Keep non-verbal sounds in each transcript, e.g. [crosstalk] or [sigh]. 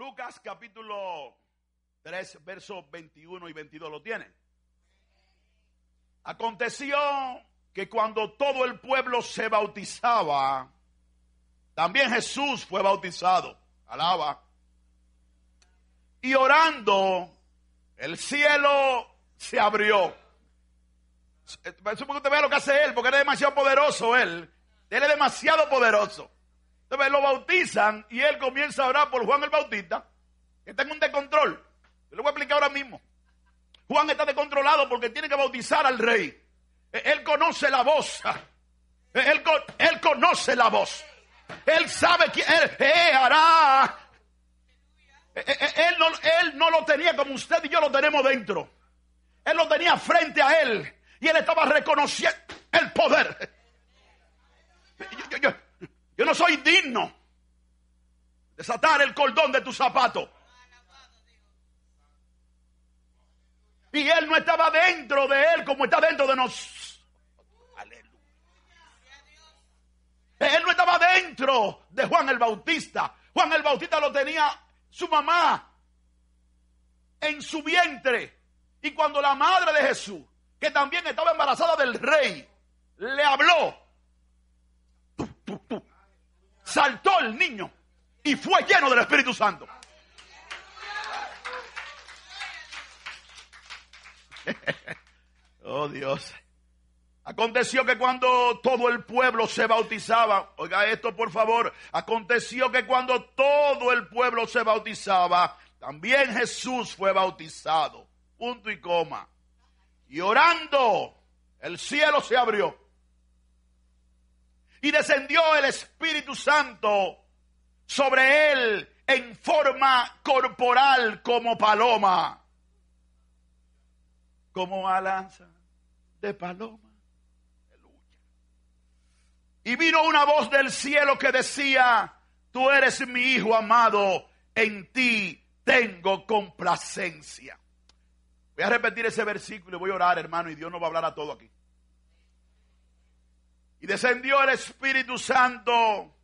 Lucas capítulo 3, versos 21 y 22, ¿lo tiene? Aconteció que cuando todo el pueblo se bautizaba, también Jesús fue bautizado. Alaba. Y orando, el cielo se abrió. Supongo que usted vea lo que hace él, porque él es demasiado poderoso él. Él es demasiado poderoso. Entonces lo bautizan y él comienza a orar por Juan el Bautista, está en un descontrol. Yo lo voy a explicar ahora mismo. Juan está descontrolado porque tiene que bautizar al rey. Él conoce la voz. Él, él conoce la voz. Él sabe que él, hará. Él no, lo tenía como usted y yo lo tenemos dentro. Él lo tenía frente a él. Y él estaba reconociendo el poder. Yo, no soy digno de desatar el cordón de tu zapato. Y él no estaba dentro de él como está dentro de nosotros. Él no estaba dentro de Juan el Bautista. Juan el Bautista lo tenía su mamá en su vientre. Y cuando la madre de Jesús, que también estaba embarazada del rey, le habló, saltó el niño y fue lleno del Espíritu Santo. [laughs] oh Dios. Aconteció que cuando todo el pueblo se bautizaba, oiga esto por favor, aconteció que cuando todo el pueblo se bautizaba, también Jesús fue bautizado. Punto y coma. Y orando, el cielo se abrió. Y descendió el Espíritu Santo sobre él en forma corporal como paloma como alas de paloma. Y vino una voz del cielo que decía, tú eres mi hijo amado, en ti tengo complacencia. Voy a repetir ese versículo y voy a orar, hermano, y Dios nos va a hablar a todo aquí. Y descendió el Espíritu Santo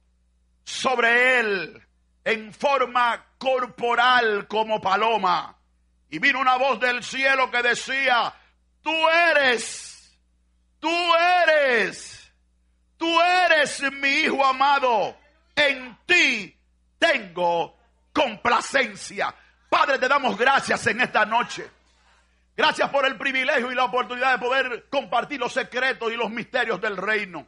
sobre él en forma corporal como paloma. Y vino una voz del cielo que decía, tú eres, tú eres, tú eres mi hijo amado, en ti tengo complacencia. Padre, te damos gracias en esta noche. Gracias por el privilegio y la oportunidad de poder compartir los secretos y los misterios del reino.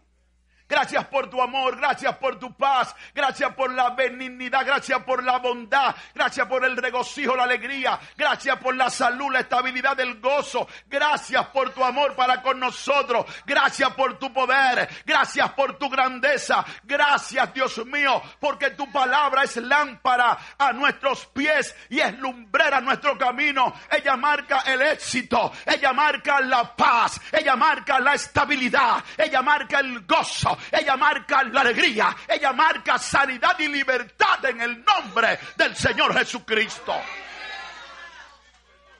Gracias por tu amor, gracias por tu paz, gracias por la benignidad, gracias por la bondad, gracias por el regocijo, la alegría, gracias por la salud, la estabilidad, el gozo, gracias por tu amor para con nosotros, gracias por tu poder, gracias por tu grandeza, gracias Dios mío, porque tu palabra es lámpara a nuestros pies y es lumbrera a nuestro camino. Ella marca el éxito, ella marca la paz, ella marca la estabilidad, ella marca el gozo, ella marca la alegría, ella marca sanidad y libertad en el nombre del Señor Jesucristo.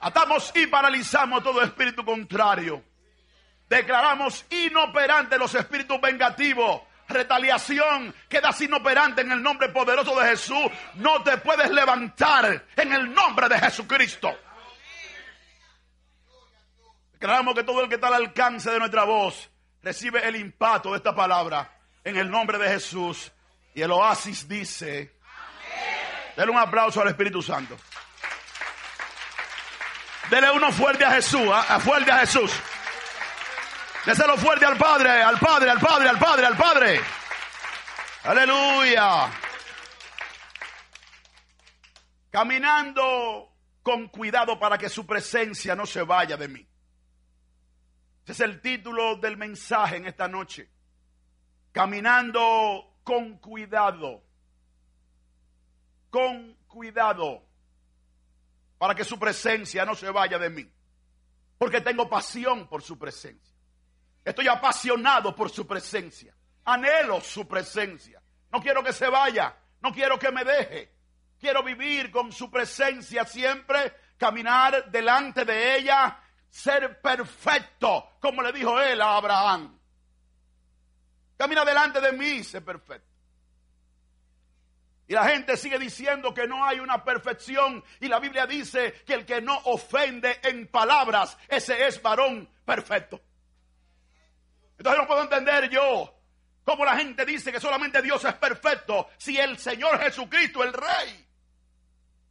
Atamos y paralizamos todo espíritu contrario. Declaramos inoperante los espíritus vengativos. Retaliación queda inoperante en el nombre poderoso de Jesús. No te puedes levantar en el nombre de Jesucristo. Declaramos que todo el que está al alcance de nuestra voz recibe el impacto de esta palabra en el nombre de Jesús. Y el oasis dice, denle un aplauso al Espíritu Santo. Dele uno fuerte a Jesús, a, a fuerte a Jesús. Déselo fuerte al Padre, al Padre, al Padre, al Padre, al Padre. Aleluya. Caminando con cuidado para que su presencia no se vaya de mí. Ese es el título del mensaje en esta noche. Caminando con cuidado. Con cuidado. Para que su presencia no se vaya de mí. Porque tengo pasión por su presencia. Estoy apasionado por su presencia. Anhelo su presencia. No quiero que se vaya. No quiero que me deje. Quiero vivir con su presencia siempre. Caminar delante de ella ser perfecto, como le dijo él a Abraham. Camina delante de mí, sé perfecto. Y la gente sigue diciendo que no hay una perfección. Y la Biblia dice que el que no ofende en palabras, ese es varón perfecto. Entonces no puedo entender yo cómo la gente dice que solamente Dios es perfecto si el Señor Jesucristo, el Rey,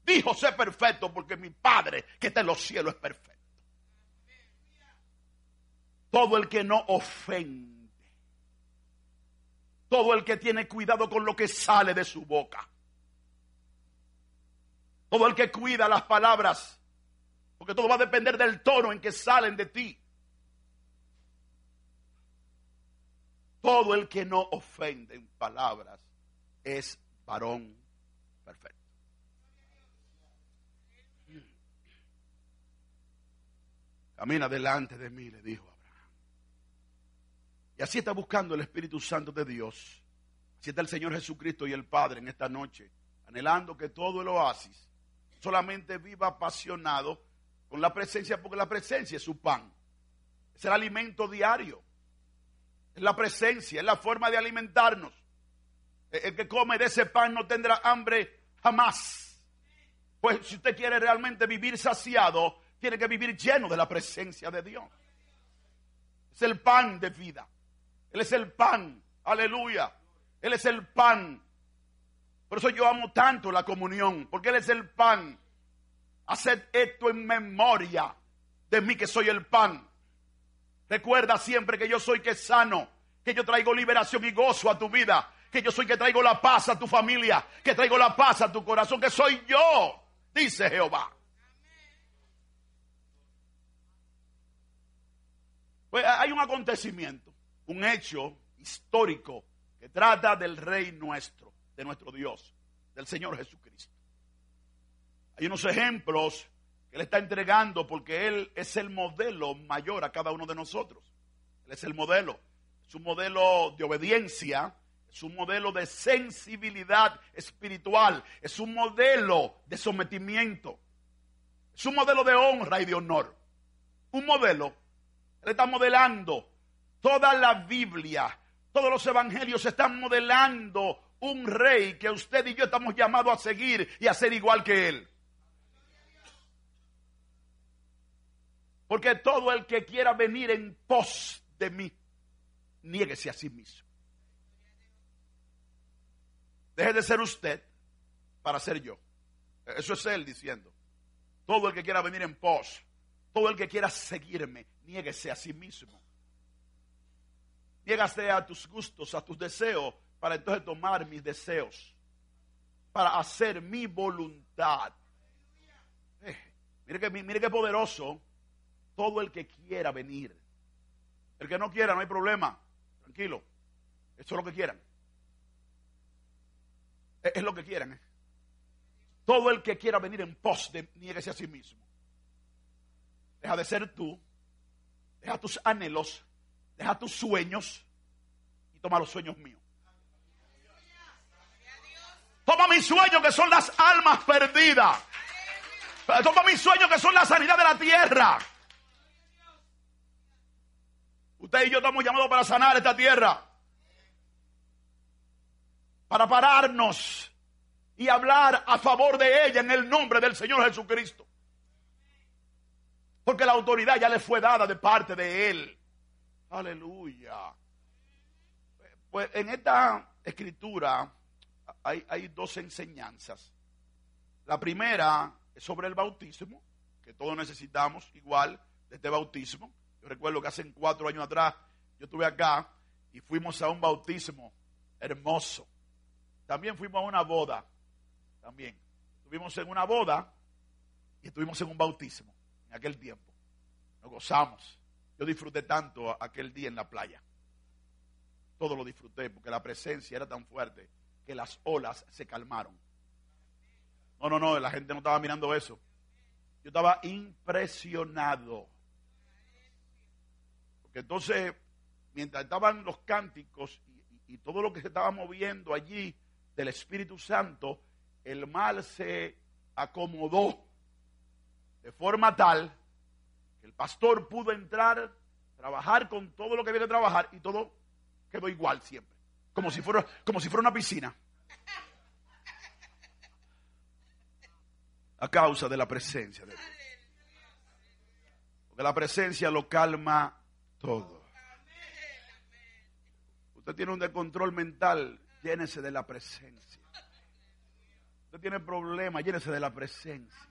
dijo ser perfecto porque mi Padre que está en los cielos es perfecto. Todo el que no ofende todo el que tiene cuidado con lo que sale de su boca. Todo el que cuida las palabras. Porque todo va a depender del tono en que salen de ti. Todo el que no ofende en palabras es varón perfecto. Camina delante de mí, le dijo y así está buscando el Espíritu Santo de Dios. Así está el Señor Jesucristo y el Padre en esta noche, anhelando que todo el oasis solamente viva apasionado con la presencia, porque la presencia es su pan. Es el alimento diario. Es la presencia, es la forma de alimentarnos. El que come de ese pan no tendrá hambre jamás. Pues si usted quiere realmente vivir saciado, tiene que vivir lleno de la presencia de Dios. Es el pan de vida. Él es el pan. Aleluya. Él es el pan. Por eso yo amo tanto la comunión, porque Él es el pan. Haced esto en memoria de mí que soy el pan. Recuerda siempre que yo soy que sano, que yo traigo liberación y gozo a tu vida, que yo soy que traigo la paz a tu familia, que traigo la paz a tu corazón, que soy yo, dice Jehová. Pues hay un acontecimiento un hecho histórico que trata del Rey nuestro, de nuestro Dios, del Señor Jesucristo. Hay unos ejemplos que Él está entregando porque Él es el modelo mayor a cada uno de nosotros. Él es el modelo. Es un modelo de obediencia, es un modelo de sensibilidad espiritual, es un modelo de sometimiento, es un modelo de honra y de honor. Un modelo. Él está modelando Toda la Biblia, todos los evangelios están modelando un rey que usted y yo estamos llamados a seguir y a ser igual que él. Porque todo el que quiera venir en pos de mí, niéguese a sí mismo. Deje de ser usted para ser yo. Eso es él diciendo. Todo el que quiera venir en pos, todo el que quiera seguirme, niéguese a sí mismo. Niégase a tus gustos, a tus deseos, para entonces tomar mis deseos, para hacer mi voluntad. Eh, mire, que, mire qué poderoso todo el que quiera venir. El que no quiera, no hay problema. Tranquilo. Eso es lo que quieran. Es, lo que quieran. Eh. Todo el que quiera venir en pos de niéguese a sí mismo. Deja de ser tú. Deja tus anhelos Deja tus sueños y toma los sueños míos. Toma mis sueños que son las almas perdidas. Toma mis sueños que son la sanidad de la tierra. Usted y yo estamos llamados para sanar esta tierra. Para pararnos y hablar a favor de ella en el nombre del Señor Jesucristo. Porque la autoridad ya le fue dada de parte de Él. Aleluya. Pues en esta escritura hay, dos enseñanzas. La primera es sobre el bautismo, que todos necesitamos igual de este bautismo. Yo recuerdo que hace cuatro años atrás yo estuve acá y fuimos a un bautismo hermoso. También fuimos a una boda. También. Estuvimos en una boda y estuvimos en un bautismo en aquel tiempo. Nos gozamos. Yo disfruté tanto aquel día en la playa. Todo lo disfruté porque la presencia era tan fuerte que las olas se calmaron. No, no, no, la gente no estaba mirando eso. Yo estaba impresionado. Porque entonces, mientras estaban los cánticos y, todo lo que se estaba moviendo allí del Espíritu Santo, el mal se acomodó de forma tal el pastor pudo entrar, trabajar con todo lo que había que trabajar y todo quedó igual siempre. Como si fuera, como si fuera una piscina. A causa de la presencia de Dios. Porque la presencia lo calma todo. Usted tiene un descontrol mental, llénese de la presencia. Usted tiene problemas, llénese de la presencia.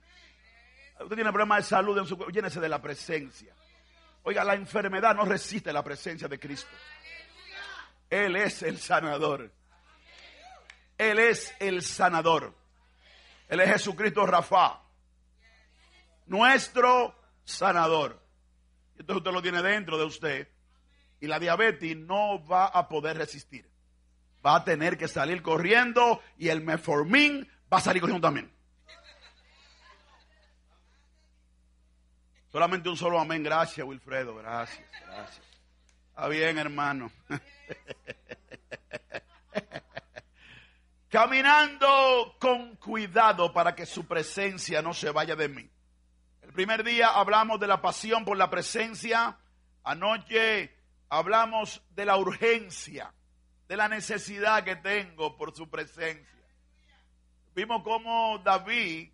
Usted tiene problemas de salud en su cuerpo, llénese de la presencia. Oiga, la enfermedad no resiste la presencia de Cristo. Él es el sanador. Él es el sanador. Él es Jesucristo Rafa. Nuestro sanador. Entonces usted lo tiene dentro de usted. Y la diabetes no va a poder resistir. Va a tener que salir corriendo y el meformín va a salir corriendo también. Solamente un solo amén. Gracias, Wilfredo. Gracias, gracias. Está bien, hermano. [laughs] Caminando con cuidado para que su presencia no se vaya de mí. El primer día hablamos de la pasión por la presencia. Anoche hablamos de la urgencia, de la necesidad que tengo por su presencia. Vimos cómo David,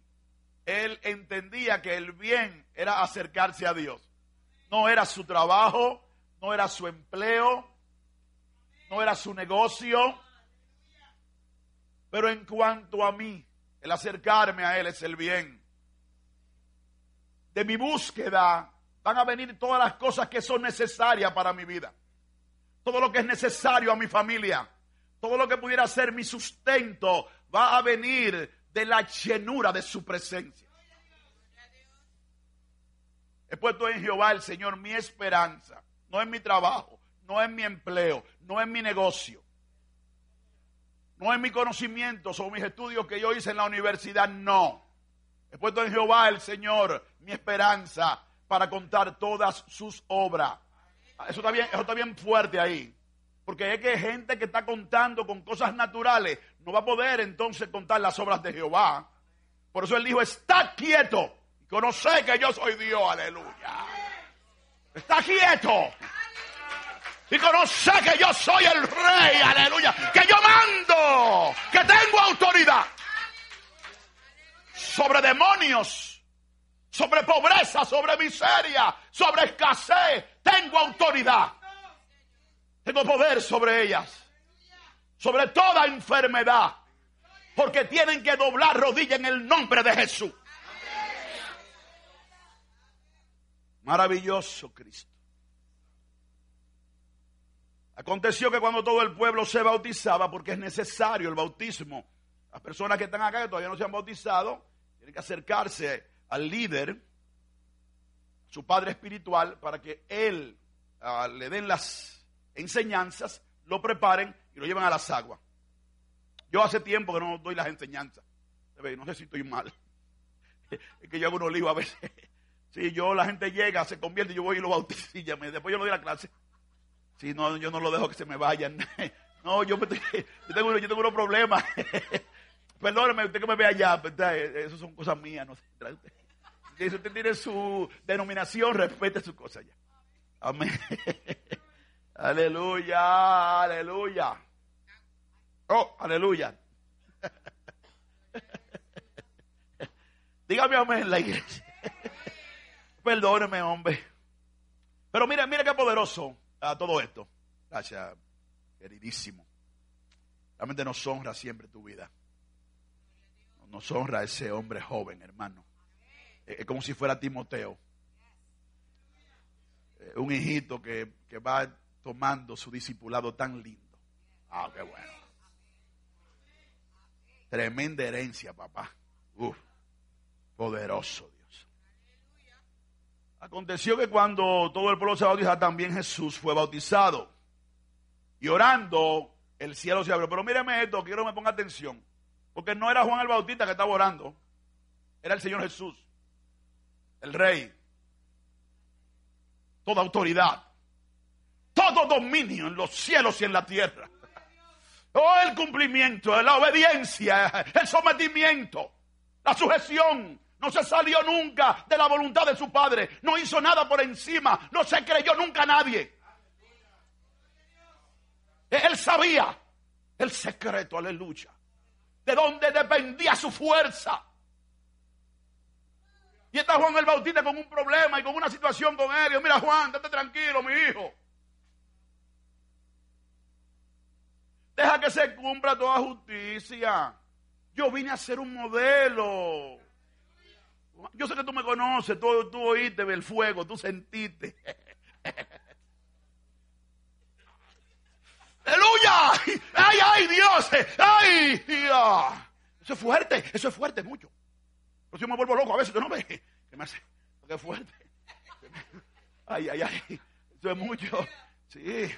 él entendía que el bien era acercarse a Dios. No era su trabajo, no era su empleo, no era su negocio. Pero en cuanto a mí, el acercarme a Él es el bien. De mi búsqueda van a venir todas las cosas que son necesarias para mi vida. Todo lo que es necesario a mi familia. Todo lo que pudiera ser mi sustento va a venir de la llenura de su presencia. He puesto en Jehová el Señor mi esperanza, no en mi trabajo, no en mi empleo, no en mi negocio, no en mi conocimiento o mis estudios que yo hice en la universidad, no. He puesto en Jehová el Señor mi esperanza para contar todas sus obras. Eso está bien, eso está bien fuerte ahí. Porque es que hay gente que está contando con cosas naturales no va a poder entonces contar las obras de Jehová. Por eso él dijo, está quieto Conoce que yo soy Dios, aleluya. Está quieto. Y conoce que yo soy el rey, aleluya. Que yo mando, que tengo autoridad sobre demonios, sobre pobreza, sobre miseria, sobre escasez. Tengo autoridad. Tengo poder sobre ellas. Sobre toda enfermedad. Porque tienen que doblar rodilla en el nombre de Jesús. Maravilloso Cristo. Aconteció que cuando todo el pueblo se bautizaba, porque es necesario el bautismo, las personas que están acá que todavía no se han bautizado, tienen que acercarse al líder, su padre espiritual, para que él ah, le den las enseñanzas, lo preparen y lo lleven a las aguas. Yo hace tiempo que no doy las enseñanzas. No sé si estoy mal. [laughs] Es que yo hago unos líos a veces. Si yo, la gente llega, se convierte, yo voy y lo bautizo después yo no doy la clase. Si no, yo no lo dejo que se me vayan. [laughs] No, yo, tengo, yo tengo unos problemas. [laughs] Perdóneme, usted que me ve allá, eso son cosas mías. No Si usted tiene su denominación, respete su cosa ya. Amén. Aleluya, aleluya. Oh, aleluya. [laughs] Dígame amén en la iglesia. Perdóneme, hombre. Pero mire, mire qué poderoso a todo esto. Gracias, queridísimo. Realmente nos honra siempre tu vida. Nos honra ese hombre joven, hermano. Es como si fuera Timoteo. Eh, un hijito que, que va tomando su discipulado tan lindo. Ah, qué bueno. Tremenda herencia, papá. Uf, poderoso. Aconteció que cuando todo el pueblo se bautizaba, también Jesús fue bautizado. Y orando, el cielo se abrió. Pero míreme esto, quiero que me ponga atención. Porque no era Juan el Bautista que estaba orando. Era el Señor Jesús. El Rey. Toda autoridad. Todo dominio en los cielos y en la tierra. Oh, el cumplimiento, la obediencia, el sometimiento, la sujeción, no se salió nunca de la voluntad de su padre. No hizo nada por encima. No se creyó nunca a nadie. Él sabía el secreto, aleluya. De dónde dependía su fuerza. Y está Juan el Bautista con un problema y con una situación con él. Y mira Juan, date tranquilo, mi hijo. Deja que se cumpla toda justicia. Yo vine a ser un modelo. Yo sé que tú me conoces, tú, oíste el fuego, tú sentiste. [laughs] ¡Aleluya! ¡Ay, ay, Dios! ¡Ay, Dios! Eso es fuerte, eso es fuerte mucho. Pero si yo me vuelvo loco a veces, no me, que me hace, es fuerte. [laughs] Ay, ay, ay, eso es mucho. Sí.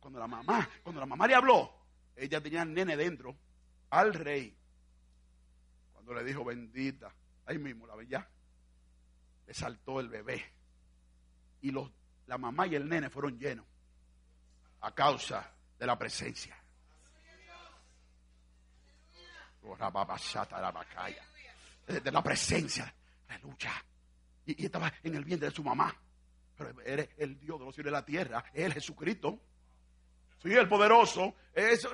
Cuando la, mamá, cuando la mamá le habló, ella tenía el nene dentro, al rey. Cuando le dijo, bendita, ahí mismo la veía, le saltó el bebé. Y los, la mamá y el nene fueron llenos a causa de la presencia. De la presencia, aleluya. Y, y estaba en el vientre de su mamá. Pero eres el Dios de los cielos y la tierra, Él Jesucristo. Sí, el poderoso. Es,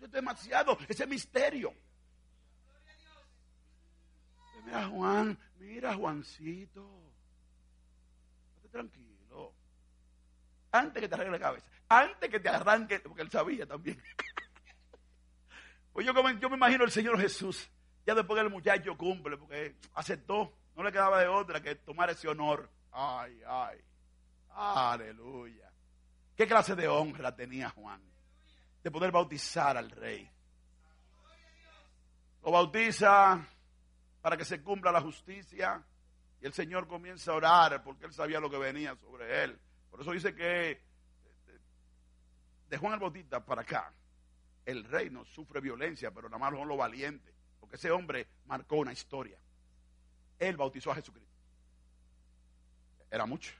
es demasiado, ese misterio. Mira, Juan, mira, Juancito. Estate tranquilo. Antes que te arregle la cabeza antes que te arranque, porque él sabía también. [laughs] Pues yo, yo me imagino el Señor Jesús, ya después que el muchacho cumple, porque aceptó, no le quedaba de otra que tomar ese honor. Ay, ay, aleluya. ¿Qué clase de honra tenía Juan? De poder bautizar al rey. Lo bautiza para que se cumpla la justicia y el Señor comienza a orar porque él sabía lo que venía sobre él. Por eso dice que de Juan el Bautista para acá, el reino sufre violencia, pero nada más son los valientes, porque ese hombre marcó una historia. Él bautizó a Jesucristo. Era mucho.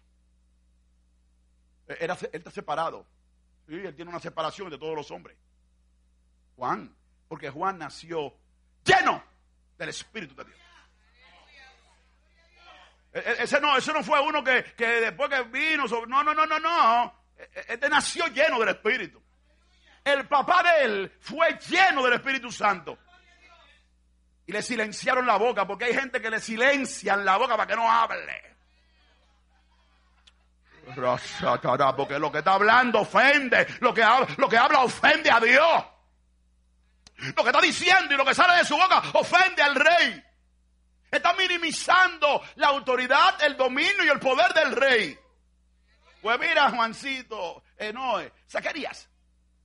Era, él está separado. Sí, él tiene una separación de todos los hombres. Juan, porque Juan nació lleno del Espíritu de Dios. E, e, ese no, ese no fue uno que, que después que vino, no, no, no, no, no. Este nació lleno del Espíritu. El papá de él fue lleno del Espíritu Santo. Y le silenciaron la boca, porque hay gente que le silencian la boca para que no hable. Porque lo que está hablando ofende, lo que, habla, lo que habla ofende a Dios. Lo que está diciendo y lo que sale de su boca ofende al rey. Está minimizando la autoridad, el dominio y el poder del rey. Pues mira, Juancito, Enoe, Zacarías,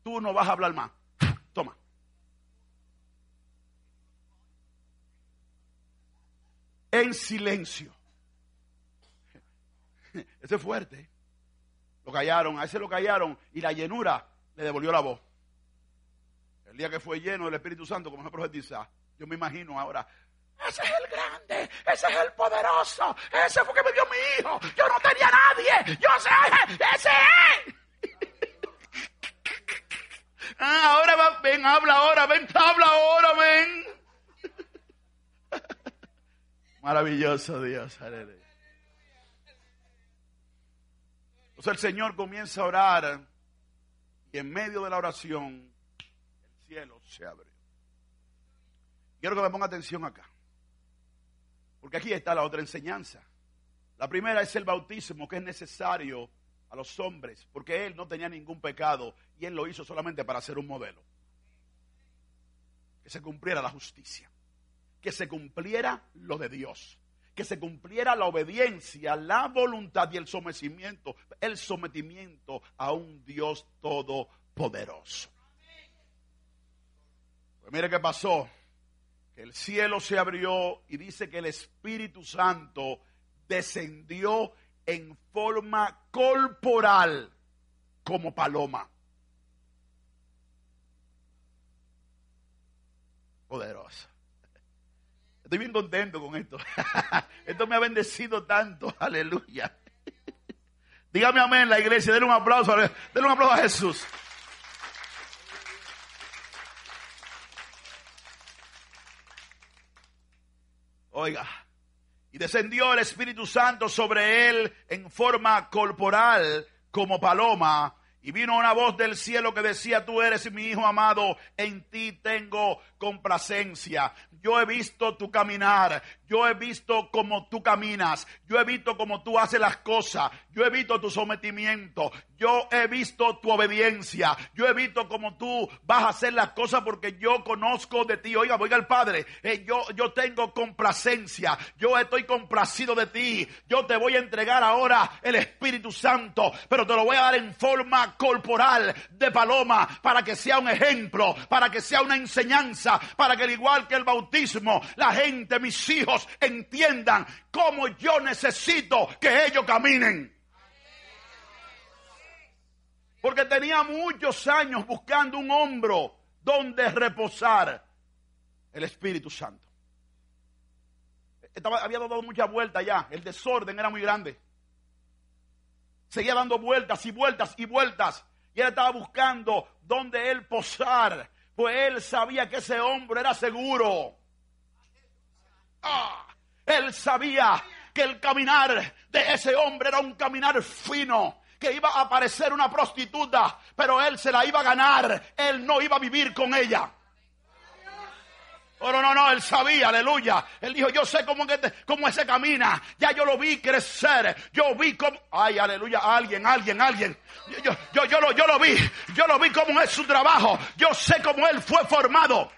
tú no vas a hablar más. Toma. En silencio. [laughs] Ese es fuerte. Lo callaron, a ese lo callaron y la llenura le devolvió la voz. El día que fue lleno del Espíritu Santo, como se profetiza, yo me imagino ahora, ese es el grande, ese es el poderoso, ese fue que me dio mi hijo. Yo no tenía nadie, yo sé, ese es. [laughs] Ah, ahora va, ven, habla ahora, ven, habla ahora, ven. [laughs] Maravilloso Dios, aleluya. Entonces el Señor comienza a orar y en medio de la oración el cielo se abre. Quiero que me ponga atención acá. Porque aquí está la otra enseñanza. La primera es el bautismo que es necesario a los hombres, porque él no tenía ningún pecado y él lo hizo solamente para ser un modelo. Que se cumpliera la justicia, que se cumpliera lo de Dios, que se cumpliera la obediencia, la voluntad y el sometimiento, el sometimiento a un Dios todopoderoso. Pues mire qué pasó el cielo se abrió y dice que el Espíritu Santo descendió en forma corporal como paloma. Poderoso. Estoy bien contento con esto. [laughs] Esto me ha bendecido tanto. [laughs] Aleluya. Dígame amén la iglesia. Denle un aplauso. Denle un aplauso a Jesús. Oiga, y descendió el Espíritu Santo sobre él en forma corporal como paloma, Y vino una voz del cielo que decía, tú eres mi hijo amado, en ti tengo complacencia. Yo he visto tu caminar, yo he visto cómo tú caminas, yo he visto cómo tú haces las cosas, yo he visto tu sometimiento, yo he visto tu obediencia, yo he visto cómo tú vas a hacer las cosas porque yo conozco de ti. Oiga, oiga el Padre, eh, yo, yo tengo complacencia, yo estoy complacido de ti, yo te voy a entregar ahora el Espíritu Santo, pero te lo voy a dar en forma corporal de paloma para que sea un ejemplo, para que sea una enseñanza, para que al igual que el bautismo, la gente, mis hijos, entiendan cómo yo necesito que ellos caminen. Porque tenía muchos años buscando un hombro donde reposar el Espíritu Santo. Había dado muchas vueltas ya, el desorden era muy grande. Seguía dando vueltas y vueltas y vueltas. Y él estaba buscando donde él posar. Pues él sabía que ese hombre era seguro. Ah, él sabía que el caminar de ese hombre era un caminar fino que iba a aparecer una prostituta, pero él se la iba a ganar, él no iba a vivir con ella. Oh, no, no, no, él sabía, aleluya. Él dijo, yo sé cómo, que cómo ese camina. Ya yo lo vi crecer. Yo vi cómo... Ay, aleluya, alguien, alguien, alguien. Yo, yo, yo, lo, yo lo vi. Yo lo vi cómo es su trabajo. Yo sé cómo él fue formado.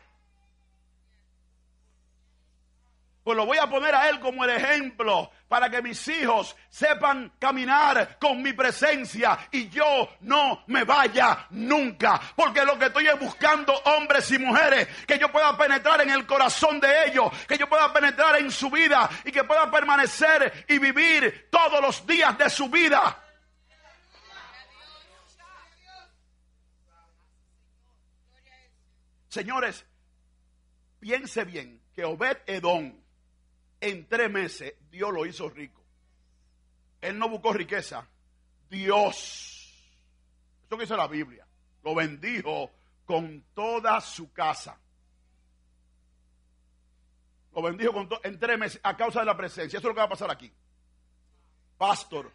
Pues lo voy a poner a él como el ejemplo para que mis hijos sepan caminar con mi presencia y yo no me vaya nunca. Porque lo que estoy es buscando hombres y mujeres que yo pueda penetrar en el corazón de ellos, que yo pueda penetrar en su vida y que pueda permanecer y vivir todos los días de su vida. Señores, piense bien que Obed Edom en tres meses Dios lo hizo rico. Él no buscó riqueza. Dios, eso que dice la Biblia, lo bendijo con toda su casa. Lo bendijo con en tres meses a causa de la presencia. Eso es lo que va a pasar aquí. Pastor,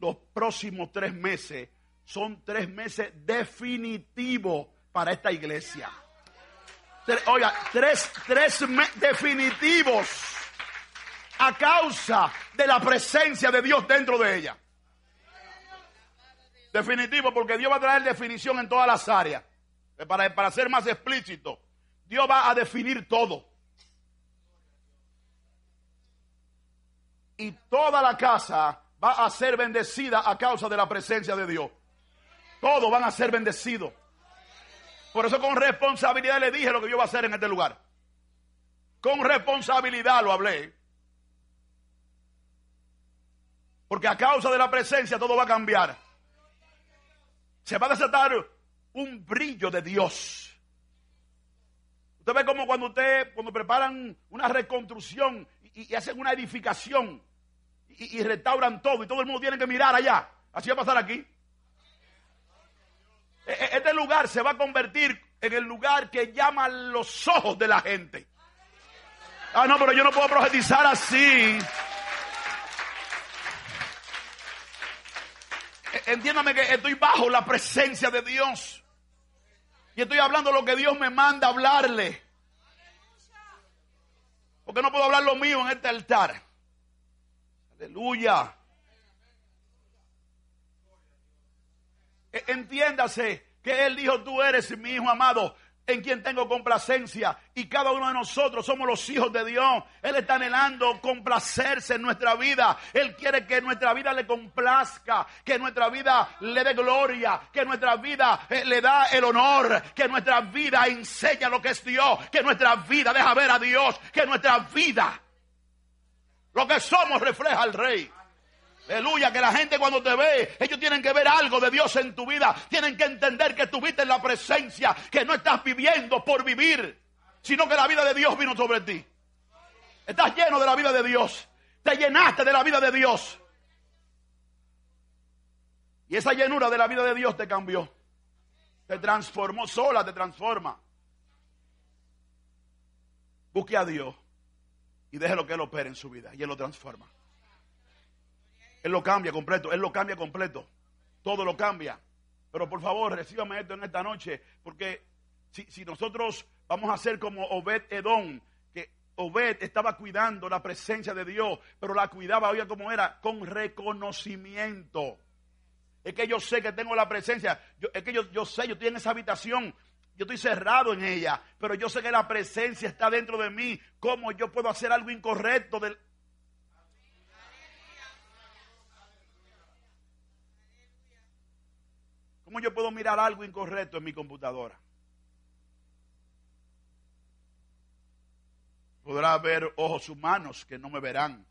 los próximos tres meses son tres meses definitivos para esta iglesia. Oiga, tres, tres definitivos a causa de la presencia de Dios dentro de ella. Definitivo, porque Dios va a traer definición en todas las áreas. Eh, para, para ser más explícito, Dios va a definir todo. Y toda la casa va a ser bendecida a causa de la presencia de Dios. Todos van a ser bendecidos. Por eso con responsabilidad le dije lo que Dios va a hacer en este lugar. Con responsabilidad lo hablé. Porque a causa de la presencia todo va a cambiar. Se va a desatar un brillo de Dios. Usted ve como cuando usted, cuando preparan una reconstrucción y, hacen una edificación y, restauran todo y todo el mundo tiene que mirar allá. Así va a pasar aquí. E, e, este lugar se va a convertir en el lugar que llaman los ojos de la gente. Ah, no, pero yo no puedo profetizar así. Entiéndame que estoy bajo la presencia de Dios. Y estoy hablando lo que Dios me manda hablarle. Porque no puedo hablar lo mío en este altar. Aleluya. E, entiéndase que Él dijo, tú eres mi hijo amado en quien tengo complacencia. Y cada uno de nosotros somos los hijos de Dios. Él está anhelando complacerse en nuestra vida. Él quiere que nuestra vida le complazca, que nuestra vida le dé gloria, que nuestra vida eh, le da el honor, que nuestra vida enseña lo que es Dios, que nuestra vida deja ver a Dios, que nuestra vida, lo que somos refleja al Rey. Aleluya, que la gente cuando te ve, ellos tienen que ver algo de Dios en tu vida. Tienen que entender que tuviste en la presencia, que no estás viviendo por vivir, sino que la vida de Dios vino sobre ti. Estás lleno de la vida de Dios. Te llenaste de la vida de Dios. Y esa llenura de la vida de Dios te cambió. Te transformó sola, te transforma. Busque a Dios y déjelo que Él opere en su vida y Él lo transforma. Él lo cambia completo, Él lo cambia completo. Todo lo cambia. Pero por favor, recíbame esto en esta noche, porque si, si nosotros vamos a ser como Obed Edom, que Obed estaba cuidando la presencia de Dios, pero la cuidaba, oiga como era, con reconocimiento. Es que yo sé que tengo la presencia, es que yo, yo sé, yo estoy en esa habitación, yo estoy cerrado en ella, pero yo sé que la presencia está dentro de mí. ¿Cómo yo puedo hacer algo incorrecto? ¿Cómo yo puedo mirar algo incorrecto en mi computadora? Podrá haber ojos humanos que no me verán,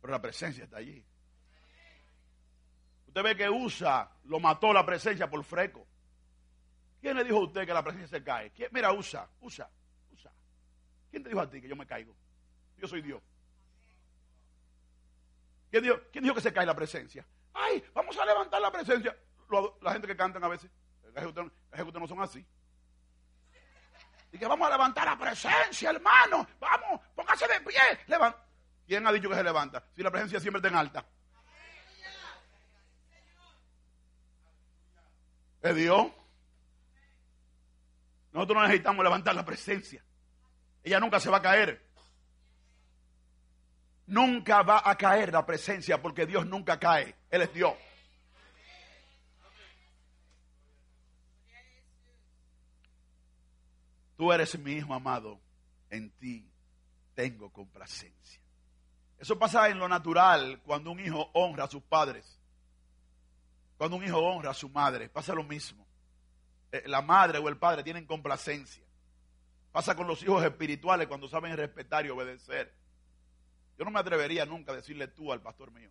pero la presencia está allí. Usted ve que usa, lo mató la presencia por freco. ¿Quién le dijo a usted que la presencia se cae? Mira, usa, usa, usa. ¿Quién te dijo a ti que yo me caigo? Yo soy Dios. ¿Quién dijo, ¿Quién dijo que se cae la presencia? Ay, vamos a levantar la presencia. La gente que cantan a veces, los ejecutivos no son así. Y que vamos a levantar la presencia, hermano. Vamos, póngase de pie. ¿Quién ha dicho que se levanta? Si la presencia siempre está en alta. ¿Es Dios? Nosotros no necesitamos levantar la presencia. Ella nunca se va a caer. Nunca va a caer la presencia porque Dios nunca cae. Él es Dios. Tú eres mi hijo amado. En ti tengo complacencia. Eso pasa en lo natural cuando un hijo honra a sus padres. Cuando un hijo honra a su madre, pasa lo mismo. Eh, la madre o el padre tienen complacencia. Pasa con los hijos espirituales cuando saben respetar y obedecer. Yo no me atrevería nunca a decirle tú al pastor mío.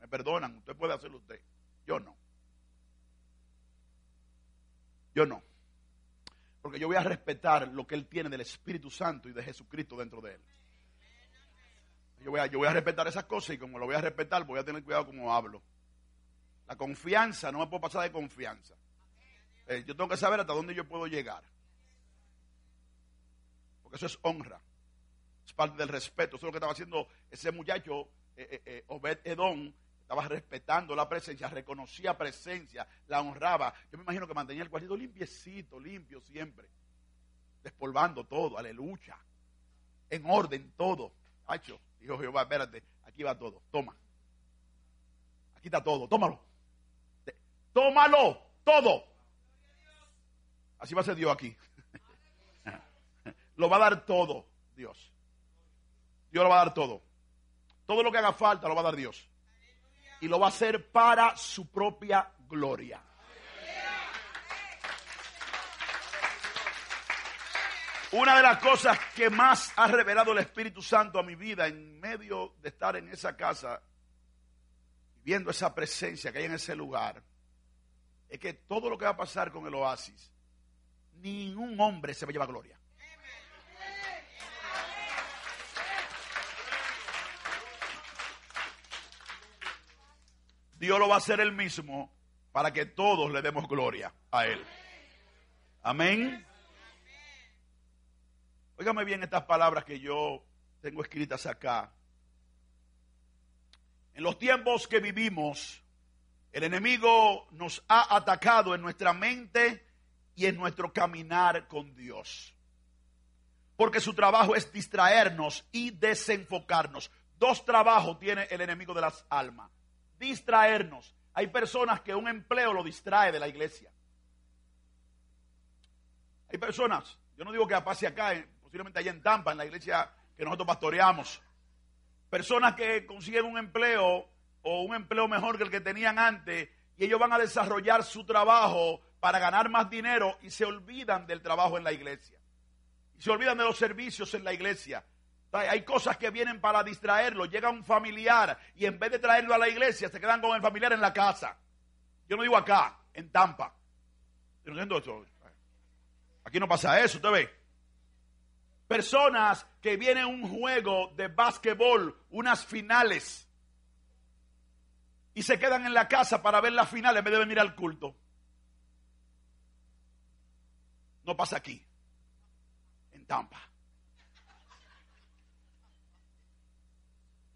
Me perdonan, usted puede hacerlo usted. Yo no. Yo no. Porque yo voy a respetar lo que él tiene del Espíritu Santo y de Jesucristo dentro de él. Yo voy, a, yo voy a respetar esas cosas y como lo voy a respetar, voy a tener cuidado como hablo. La confianza, no me puedo pasar de confianza. Eh, yo tengo que saber hasta dónde yo puedo llegar. Porque eso es honra. Es parte del respeto. Eso es lo que estaba haciendo ese muchacho, eh, eh, Obed Edom. Estaba respetando la presencia, reconocía presencia, la honraba. Yo me imagino que mantenía el cuartito limpiecito, limpio siempre. Despolvando todo, aleluya. En orden todo. Hacho, dijo Jehová, espérate, aquí va todo. Toma. Aquí está todo, tómalo. Tómalo, todo. Así va a ser Dios aquí. [laughs] lo va a dar todo Dios. Dios lo va a dar todo. Todo lo que haga falta lo va a dar Dios. Y lo va a hacer para su propia gloria. Una de las cosas que más ha revelado el Espíritu Santo a mi vida en medio de estar en esa casa, viendo esa presencia que hay en ese lugar, es que todo lo que va a pasar con el oasis, ningún hombre se va a llevar gloria. Dios lo va a hacer él mismo para que todos le demos gloria a él. Amén. Óigame bien estas palabras que yo tengo escritas acá. En los tiempos que vivimos, el enemigo nos ha atacado en nuestra mente y en nuestro caminar con Dios. Porque su trabajo es distraernos y desenfocarnos. Dos trabajos tiene el enemigo de las almas. Distraernos. Hay personas que un empleo lo distrae de la iglesia. Hay personas, yo no digo que pase acá, eh, posiblemente allá en Tampa, en la iglesia que nosotros pastoreamos. Personas que consiguen un empleo o un empleo mejor que el que tenían antes y ellos van a desarrollar su trabajo para ganar más dinero y se olvidan del trabajo en la iglesia. Y se olvidan de los servicios en la iglesia. Hay cosas que vienen para distraerlo. Llega un familiar y en vez de traerlo a la iglesia se quedan con el familiar en la casa. Yo no digo acá, en Tampa. Aquí no pasa eso, usted ve. Personas que vienen a un juego de básquetbol, unas finales y se quedan en la casa para ver la final en vez de venir al culto. No pasa aquí, en Tampa.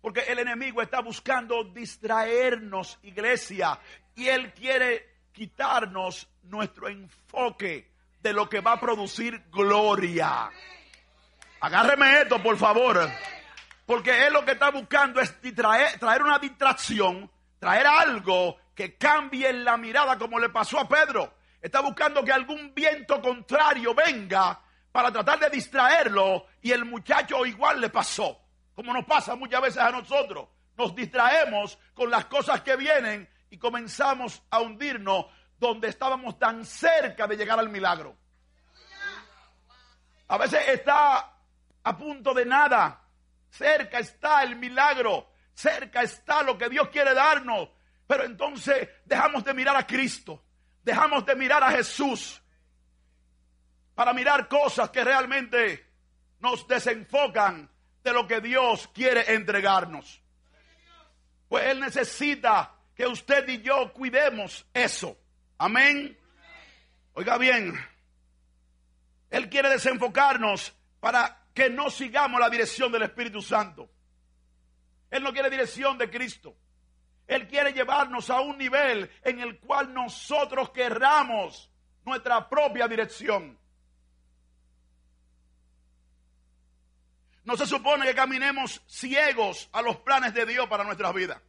Porque el enemigo está buscando distraernos, iglesia, y él quiere quitarnos nuestro enfoque de lo que va a producir gloria. Agárreme esto, por favor. Porque él lo que está buscando es traer, una distracción, traer algo que cambie la mirada como le pasó a Pedro. Está buscando que algún viento contrario venga para tratar de distraerlo y el muchacho igual le pasó, como nos pasa muchas veces a nosotros. Nos distraemos con las cosas que vienen y comenzamos a hundirnos donde estábamos tan cerca de llegar al milagro. A veces está a punto de nada. Cerca está el milagro. Cerca está lo que Dios quiere darnos. Pero entonces dejamos de mirar a Cristo. Dejamos de mirar a Jesús. Para mirar cosas que realmente nos desenfocan de lo que Dios quiere entregarnos. Pues Él necesita que usted y yo cuidemos eso. Amén. Oiga bien, Él quiere desenfocarnos para que no sigamos la dirección del Espíritu Santo. Él no quiere dirección de Cristo. Él quiere llevarnos a un nivel en el cual nosotros querramos nuestra propia dirección. No se supone que caminemos ciegos a los planes de Dios para nuestras vidas.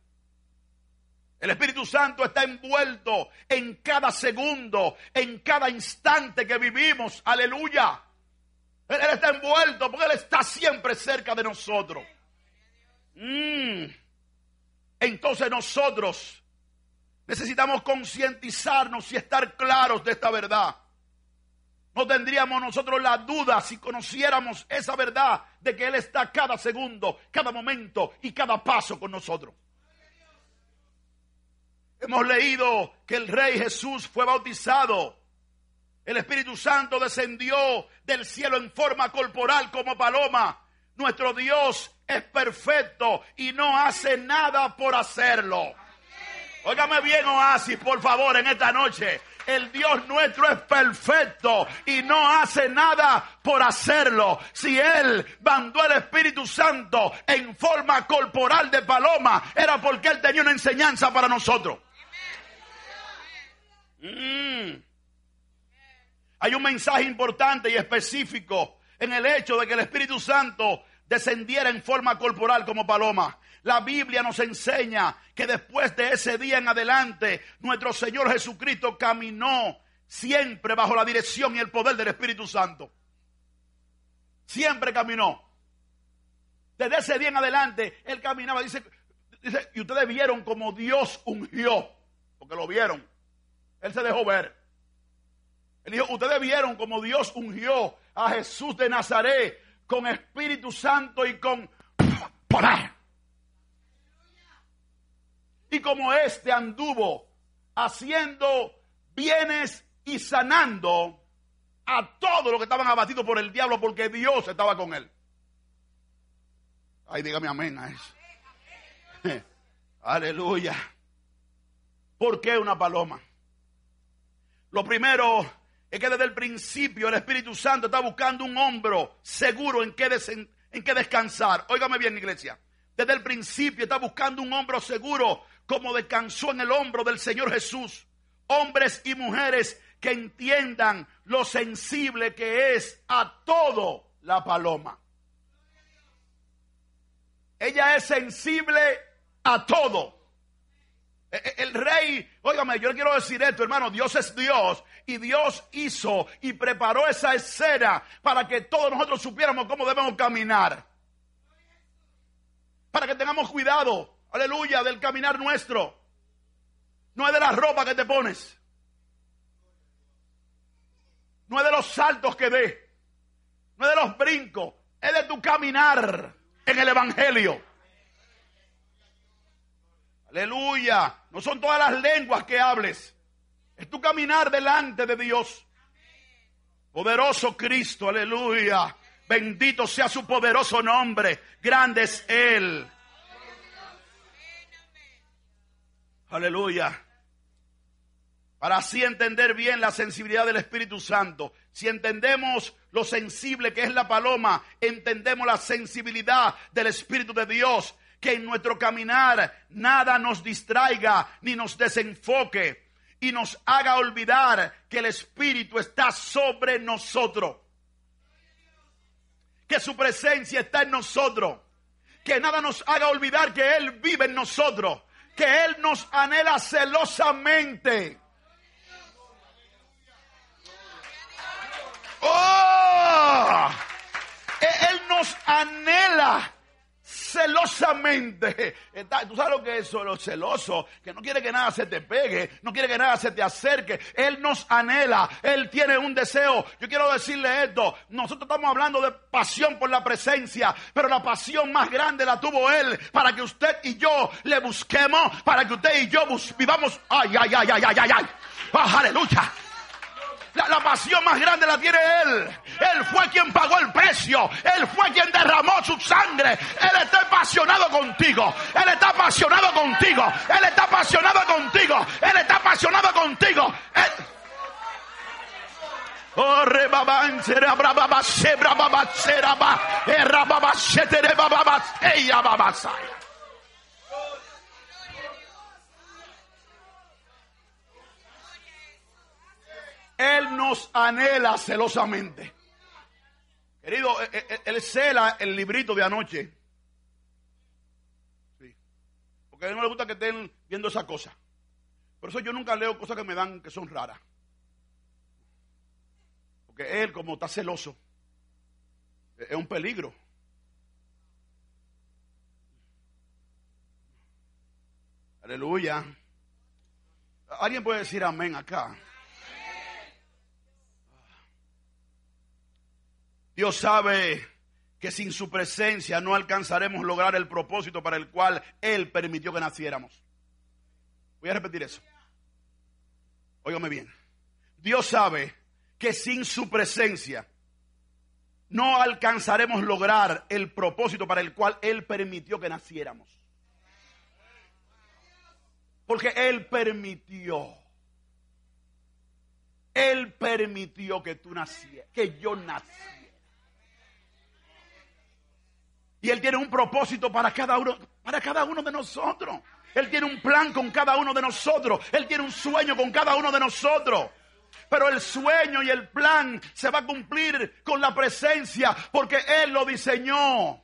El Espíritu Santo está envuelto en cada segundo, en cada instante que vivimos. Aleluya. Él, está envuelto porque Él está siempre cerca de nosotros. Mm. Entonces nosotros necesitamos concientizarnos y estar claros de esta verdad. No tendríamos nosotros la duda si conociéramos esa verdad de que Él está cada segundo, cada momento y cada paso con nosotros. Hemos leído que el Rey Jesús fue bautizado. El Espíritu Santo descendió del cielo en forma corporal como paloma. Nuestro Dios es perfecto y no hace nada por hacerlo. Óigame bien, Oasis, por favor, en esta noche. El Dios nuestro es perfecto y no hace nada por hacerlo. Si Él mandó el Espíritu Santo en forma corporal de paloma, era porque Él tenía una enseñanza para nosotros. Mm. Hay un mensaje importante y específico en el hecho de que el Espíritu Santo descendiera en forma corporal como paloma. La Biblia nos enseña que después de ese día en adelante, nuestro Señor Jesucristo caminó siempre bajo la dirección y el poder del Espíritu Santo. Siempre caminó. Desde ese día en adelante, Él caminaba. Dice, dice, y ustedes vieron como Dios ungió, porque lo vieron. Él se dejó ver. Él dijo, ustedes vieron como Dios ungió a Jesús de Nazaret con Espíritu Santo y con poder. Y como éste anduvo haciendo bienes y sanando a todos los que estaban abatidos por el diablo porque Dios estaba con él. Ay, dígame amén a eso. [laughs] Aleluya. ¿Por qué una paloma? Lo primero es que desde el principio el Espíritu Santo está buscando un hombro seguro en que, en que descansar. Óigame bien, iglesia. Desde el principio está buscando un hombro seguro como descansó en el hombro del Señor Jesús. Hombres y mujeres que entiendan lo sensible que es a todo la paloma. Ella es sensible a todo. E, e, el rey, óigame, yo le quiero decir esto, hermano, Dios es Dios y Dios hizo y preparó esa escena para que todos nosotros supiéramos cómo debemos caminar. Para que tengamos cuidado, aleluya, del caminar nuestro. No es de la ropa que te pones. No es de los saltos que ve. No es de los brincos. Es de tu caminar en el Evangelio. Aleluya. No son todas las lenguas que hables. Es tu caminar delante de Dios. Poderoso Cristo, aleluya. Bendito sea su poderoso nombre. Grande es Él. Aleluya. Para así entender bien la sensibilidad del Espíritu Santo. Si entendemos lo sensible que es la paloma, entendemos la sensibilidad del Espíritu de Dios que en nuestro caminar nada nos distraiga ni nos desenfoque. y nos haga olvidar que el Espíritu está sobre nosotros. Que su presencia está en nosotros. Que nada nos haga olvidar que Él vive en nosotros. Que Él nos anhela celosamente. ¡Oh! Él nos anhela celosamente. Tú sabes lo que es lo celoso, que no quiere que nada se te pegue, no quiere que nada se te acerque. Él nos anhela, Él tiene un deseo. Yo quiero decirle esto, nosotros estamos hablando de pasión por la presencia, pero la pasión más grande la tuvo Él para que usted y yo le busquemos, para que usted y yo vivamos. Ay, ay, ay, ay, ay, ay, ay. Ah, aleluya. La, pasión más grande la tiene Él. Él fue quien pagó el precio. Él fue quien derramó su sangre. Él está apasionado contigo. Él está apasionado contigo. Él está apasionado contigo. Él está apasionado contigo. Él... Él nos anhela celosamente. Querido, eh, eh, él, cela el librito de anoche. Sí. Porque a él no le gusta que estén viendo esa cosa. Por eso yo nunca leo cosas que me dan que son raras. Porque él, como está celoso, es un peligro. Aleluya. ¿Alguien puede decir amén acá? Dios sabe que sin su presencia no alcanzaremos lograr el propósito para el cual Él permitió que naciéramos. Voy a repetir eso. Óigame bien. Dios sabe que sin su presencia no alcanzaremos lograr el propósito para el cual Él permitió que naciéramos. Porque Él permitió. Él permitió que tú nacieras, que yo naciera. Y Él tiene un propósito para cada uno, para cada uno de nosotros. Él tiene un plan con cada uno de nosotros. Él tiene un sueño con cada uno de nosotros. Pero el sueño y el plan se va a cumplir con la presencia porque Él lo diseñó.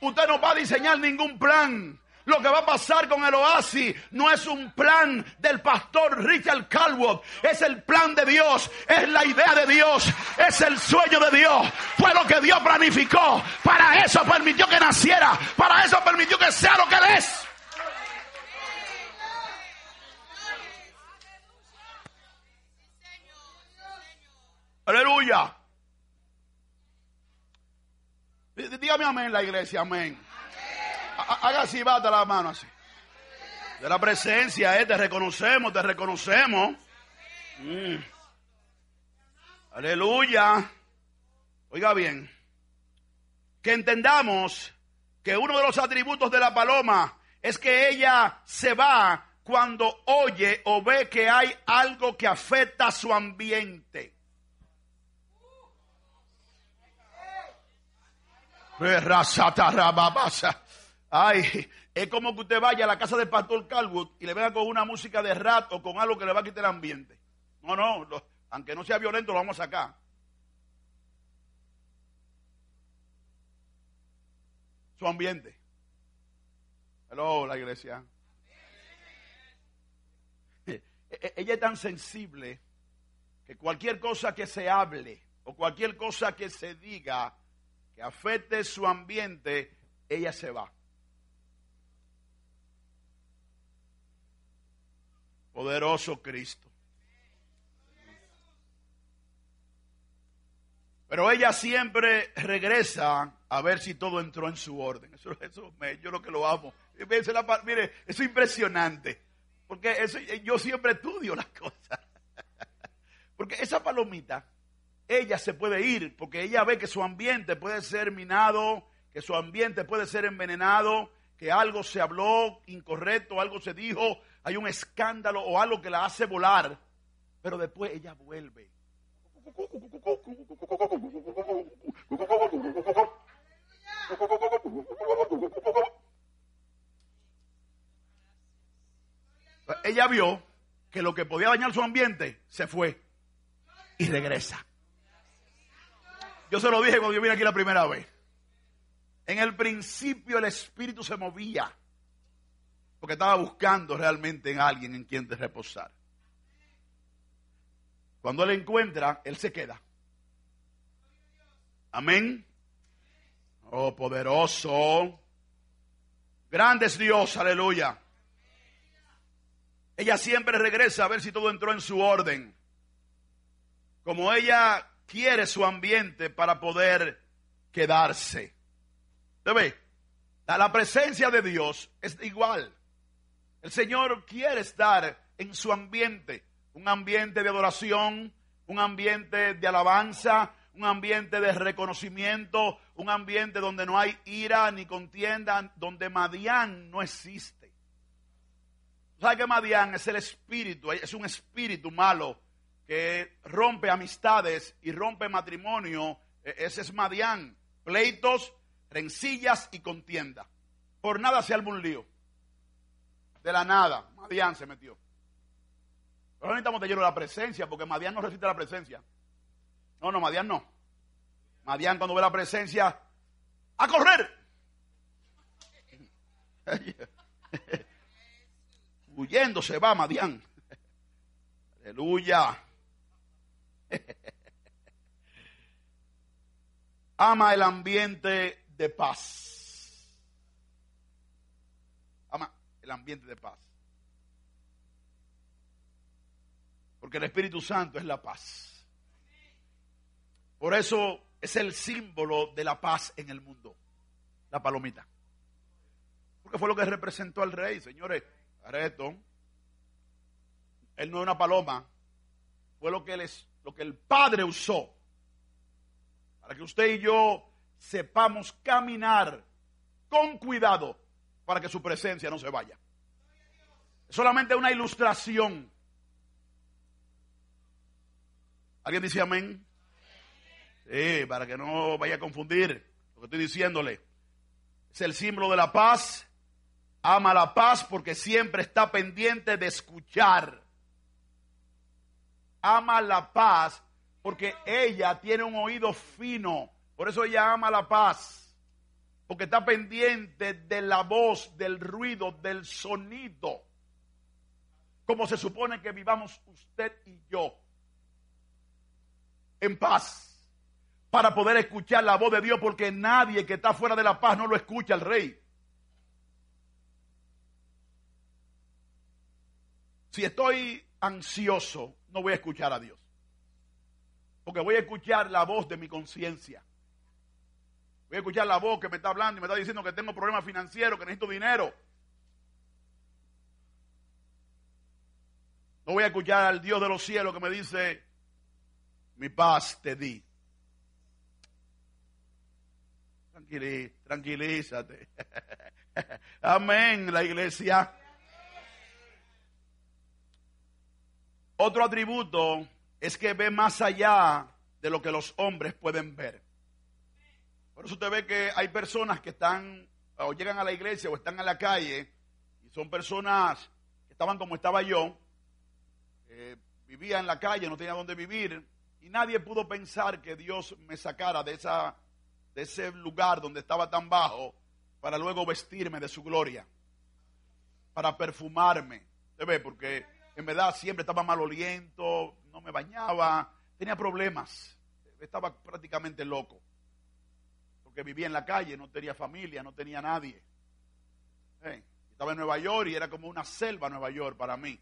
Usted no va a diseñar ningún plan. Lo que va a pasar con el oasis no es un plan del pastor Richard Calwood, es el plan de Dios, es la idea de Dios, es el sueño de Dios. Fue lo que Dios planificó. Para eso permitió que naciera, para eso permitió que sea lo que Él es. Aleluya. Dígame amén la iglesia, amén. Haga así, bata la mano así. De la presencia, eh, te reconocemos, te reconocemos. Mm. Aleluya. Oiga bien. Que entendamos que uno de los atributos de la paloma es que ella se va cuando oye o ve que hay algo que afecta a su ambiente. Ay, [laughs] es como que usted vaya a la casa del pastor Calwood y le venga con una música de rat o con algo que le va a quitar el ambiente. No, no, aunque no sea violento, lo vamos a sacar. Su ambiente. Hello, la iglesia. E, [laughs] e, ella es tan sensible que cualquier cosa que se hable o cualquier cosa que se diga que afecte su ambiente, ella se va. Poderoso Cristo. Pero ella siempre regresa a ver si todo entró en su orden. Eso, eso yo lo que lo amo. Mire, eso es impresionante. Porque eso, yo siempre estudio las cosas. Porque esa palomita, ella se puede ir, porque ella ve que su ambiente puede ser minado, que su ambiente puede ser envenenado, que algo se habló incorrecto, algo se dijo, hay un escándalo o algo que la hace volar, pero después ella vuelve. Ella vio que lo que podía dañar su ambiente se fue y regresa. Yo se lo dije cuando yo vine aquí la primera vez. En el principio el espíritu se movía porque estaba buscando realmente en alguien en quien reposar. Cuando él encuentra, él se queda. Amén. Oh, poderoso. Grande es Dios, aleluya. Ella siempre regresa a ver si todo entró en su orden. Como ella quiere su ambiente para poder quedarse. ¿Te ve? La presencia de Dios es igual. El Señor quiere estar en su ambiente, un ambiente de adoración, un ambiente de alabanza, un ambiente de reconocimiento, un ambiente donde no hay ira ni contienda, donde Madián no existe. ¿Sabe que Madián es el espíritu? Es un espíritu malo que rompe amistades y rompe matrimonio. E, ese es Madián. Pleitos, rencillas y contienda. Por nada se arma un lío. De la nada, Madián se metió. Pero necesitamos de la presencia, porque Madián no resiste la presencia. No, no, Madián no. Madián cuando ve la presencia, ¡a correr! [laughs] Huyendo se va Madián. Aleluya. Ama el ambiente de paz. El ambiente de paz. Porque el Espíritu Santo es la paz. Por eso es el símbolo de la paz en el mundo. La palomita. Porque fue lo que representó al rey, señores. Areto. Él no es una paloma. Fue lo que, es, lo que el Padre usó. Para que usted y yo sepamos caminar con cuidado para que su presencia no se vaya. Solamente una ilustración ¿Alguien dice amén? Sí, para que no vaya a confundir lo que estoy diciéndole. Es el símbolo de la paz. Ama la paz porque siempre está pendiente de escuchar. Ama la paz porque ella tiene un oído fino. Por eso ella ama la paz. Porque está pendiente de la voz, del ruido, del sonido. Como se supone que vivamos usted y yo en paz para poder escuchar la voz de Dios, porque nadie que está fuera de la paz no lo escucha al rey. Si estoy ansioso, no voy a escuchar a Dios. Porque voy a escuchar la voz de mi conciencia. Voy a escuchar la voz que me está hablando y me está diciendo que tengo problemas financieros, que necesito dinero. No voy a escuchar al Dios de los cielos que me dice, mi paz te di. tranquilízate. [laughs] Amén, la iglesia. Otro atributo es que ve más allá de lo que los hombres pueden ver. Por eso usted ve que hay personas que están o llegan a la iglesia o están en la calle y son personas que estaban como estaba yo, eh, vivía en la calle, no tenía dónde vivir, y nadie pudo pensar que Dios me sacara de, esa, de ese lugar donde estaba tan bajo para luego vestirme de su gloria, para perfumarme. ve? Porque en verdad siempre estaba maloliento, no me bañaba, tenía problemas, estaba prácticamente loco. Porque vivía en la calle, no tenía familia, no tenía nadie. Estaba en Nueva York y era como una selva Nueva York para mí.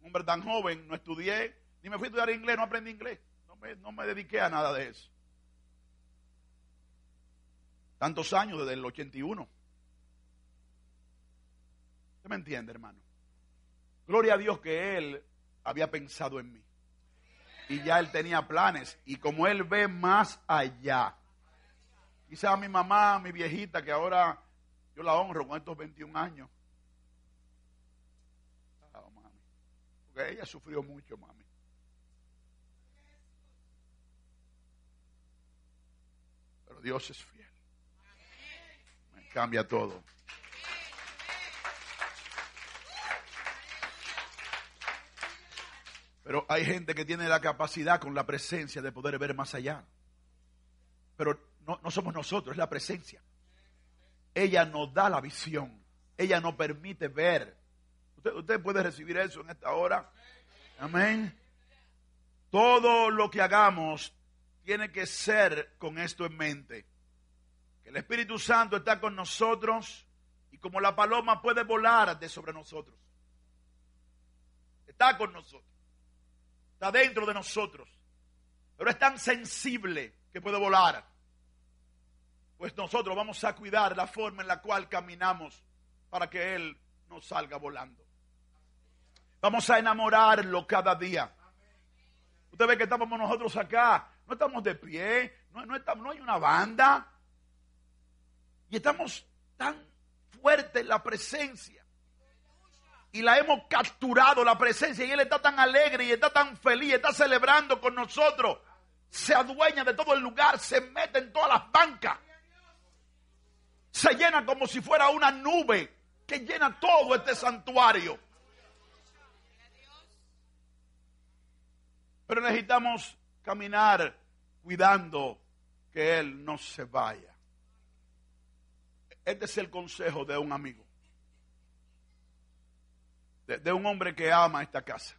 Un hombre tan joven, no estudié, ni me fui a estudiar inglés, no aprendí inglés. No me, no me dediqué a nada de eso. Tantos años desde el 81. ¿Usted me entiende, hermano? Gloria a Dios que Él había pensado en mí. Y ya Él tenía planes. Y como Él ve más allá. Quizá mi mamá, mi viejita, que ahora yo la honro con estos 21 años. Ah, Porque ella sufrió mucho, mami. Dios es fiel. Cambia todo. Pero hay gente que tiene la capacidad con la presencia de poder ver más allá. Pero no, no somos nosotros, es la presencia. Ella nos da la visión. Ella nos permite ver. Usted, usted puede recibir eso en esta hora. Amén. Todo lo que hagamos tiene que ser con esto en mente. Que el Espíritu Santo está con nosotros y como la paloma puede volar de sobre nosotros. Está con nosotros. Está dentro de nosotros. Pero es tan sensible que puede volar. Pues nosotros vamos a cuidar la forma en la cual caminamos para que Él nos salga volando. Vamos a enamorarlo cada día. Usted ve que estamos nosotros acá, no estamos de pie, no, no, estamos, no hay una banda. Y estamos tan fuertes en la presencia. Y la hemos capturado, la presencia. Y Él está tan alegre y está tan feliz, está celebrando con nosotros. Se adueña de todo el lugar, se mete en todas las bancas. Se llena como si fuera una nube que llena todo este santuario. Pero necesitamos caminar cuidando que Él no se vaya. Este es el consejo de un amigo. De, de, un hombre que ama esta casa.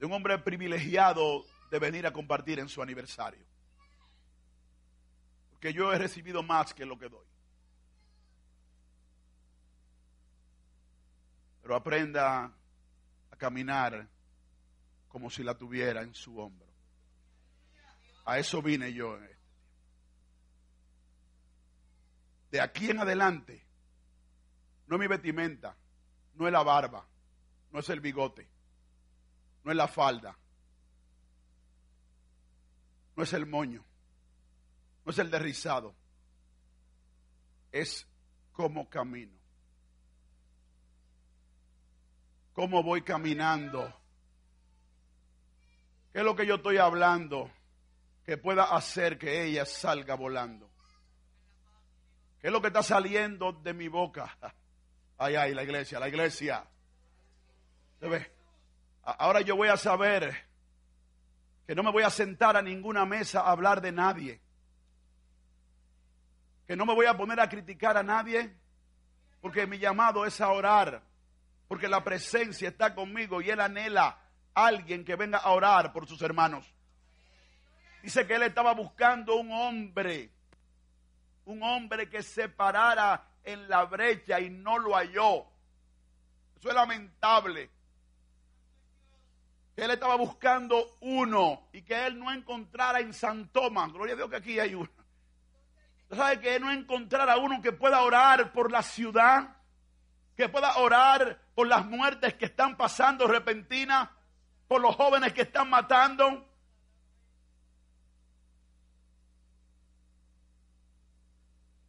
De un hombre privilegiado de venir a compartir en su aniversario. Porque yo he recibido más que lo que doy. Pero aprenda a caminar como si la tuviera en su hombro. A eso vine yo en este tiempo. De aquí en adelante, no es mi vestimenta, no es la barba, no es el bigote, no es la falda, no es el moño, no es el derrizado, es como camino. Cómo voy caminando ¿Qué es lo que yo estoy hablando que pueda hacer que ella salga volando? ¿Qué es lo que está saliendo de mi boca? [laughs] Ay, ay, la iglesia, la iglesia. ¿Se ve? Ahora yo voy a saber que no me voy a sentar a ninguna mesa a hablar de nadie. Que no me voy a poner a criticar a nadie. Porque mi llamado es a orar. Porque la presencia está conmigo y Él anhela alguien que venga a orar por sus hermanos. Dice que él estaba buscando un hombre, un hombre que se parara en la brecha y no lo halló. Eso es lamentable. Que él estaba buscando uno y que él no encontrara en San Tomás. Gloria a Dios que aquí hay uno. ¿Sabe que no encontrara uno que pueda orar por la ciudad? Que pueda orar por las muertes que están pasando repentinas por los jóvenes que están matando.